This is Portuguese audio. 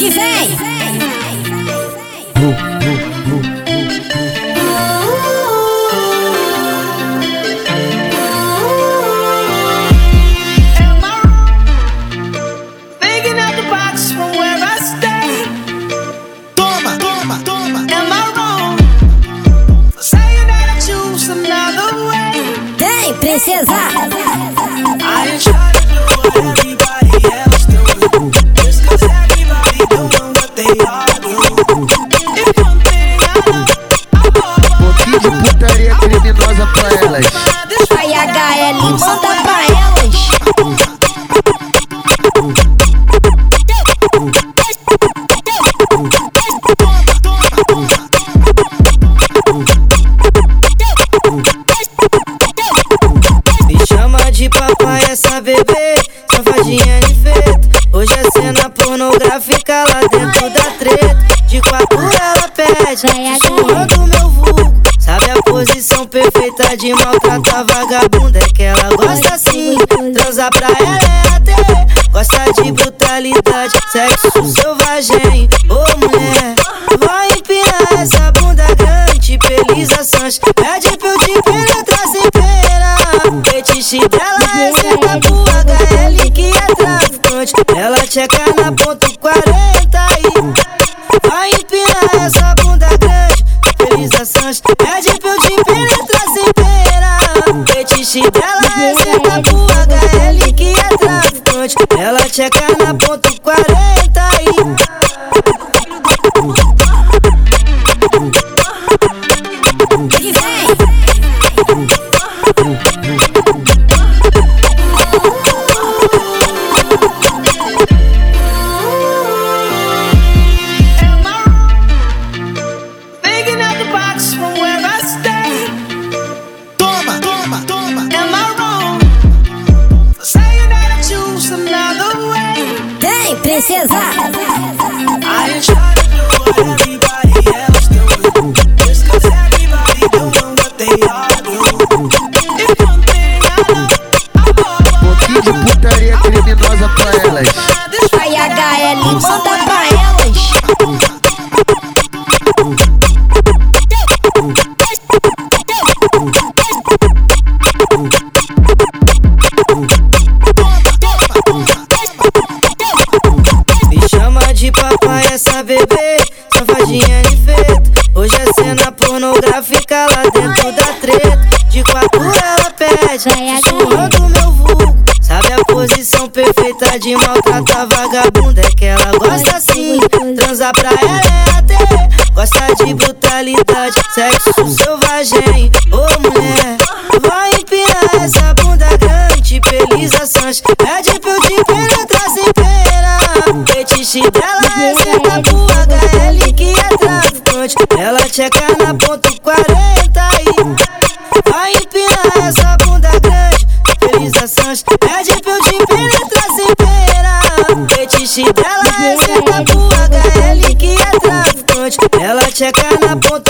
Pode vem! Thinking out the box from where I stay. Toma, toma, toma. Am I wrong? for Saying that I choose another way. Vem, princesa! I ain't trying to do de papai essa bebê, safadinha de feito. Hoje é cena pornográfica lá dentro da treta. De quatro ela pede, sussurrando meu vulgo. Sabe a posição perfeita de maltratar vagabunda? É que ela gosta assim, transar pra ela é até. Gosta de brutalidade, sexo selvagem. Ô mulher, vai empinar essa bunda grande, pelizações. Pede Dela é sentar pro HL que é traficante. Ela checa na ponto 40 e vai empinar essa bunda grande. Felizações, pede pra eu te penetrar sem pena. Fetiche dela é sentar pro HL que é traficante. Ela checa na ponto 40 e princesa! I ain't pornográfica lá dentro da treta. De quatro ela pede, sussurrando meu vulgo. Sabe a posição perfeita de maltratar vagabunda? É que ela gosta assim, transar pra ela é até. Gosta de brutalidade, sexo selvagem. Ô mulher, vai empinar essa bunda grande, pelizações. Pede pra eu te penetrar sem pena. O fetiche dela é sentar pro HL que é traficante. Ela checa na ponto Ela checa na ponto 40 e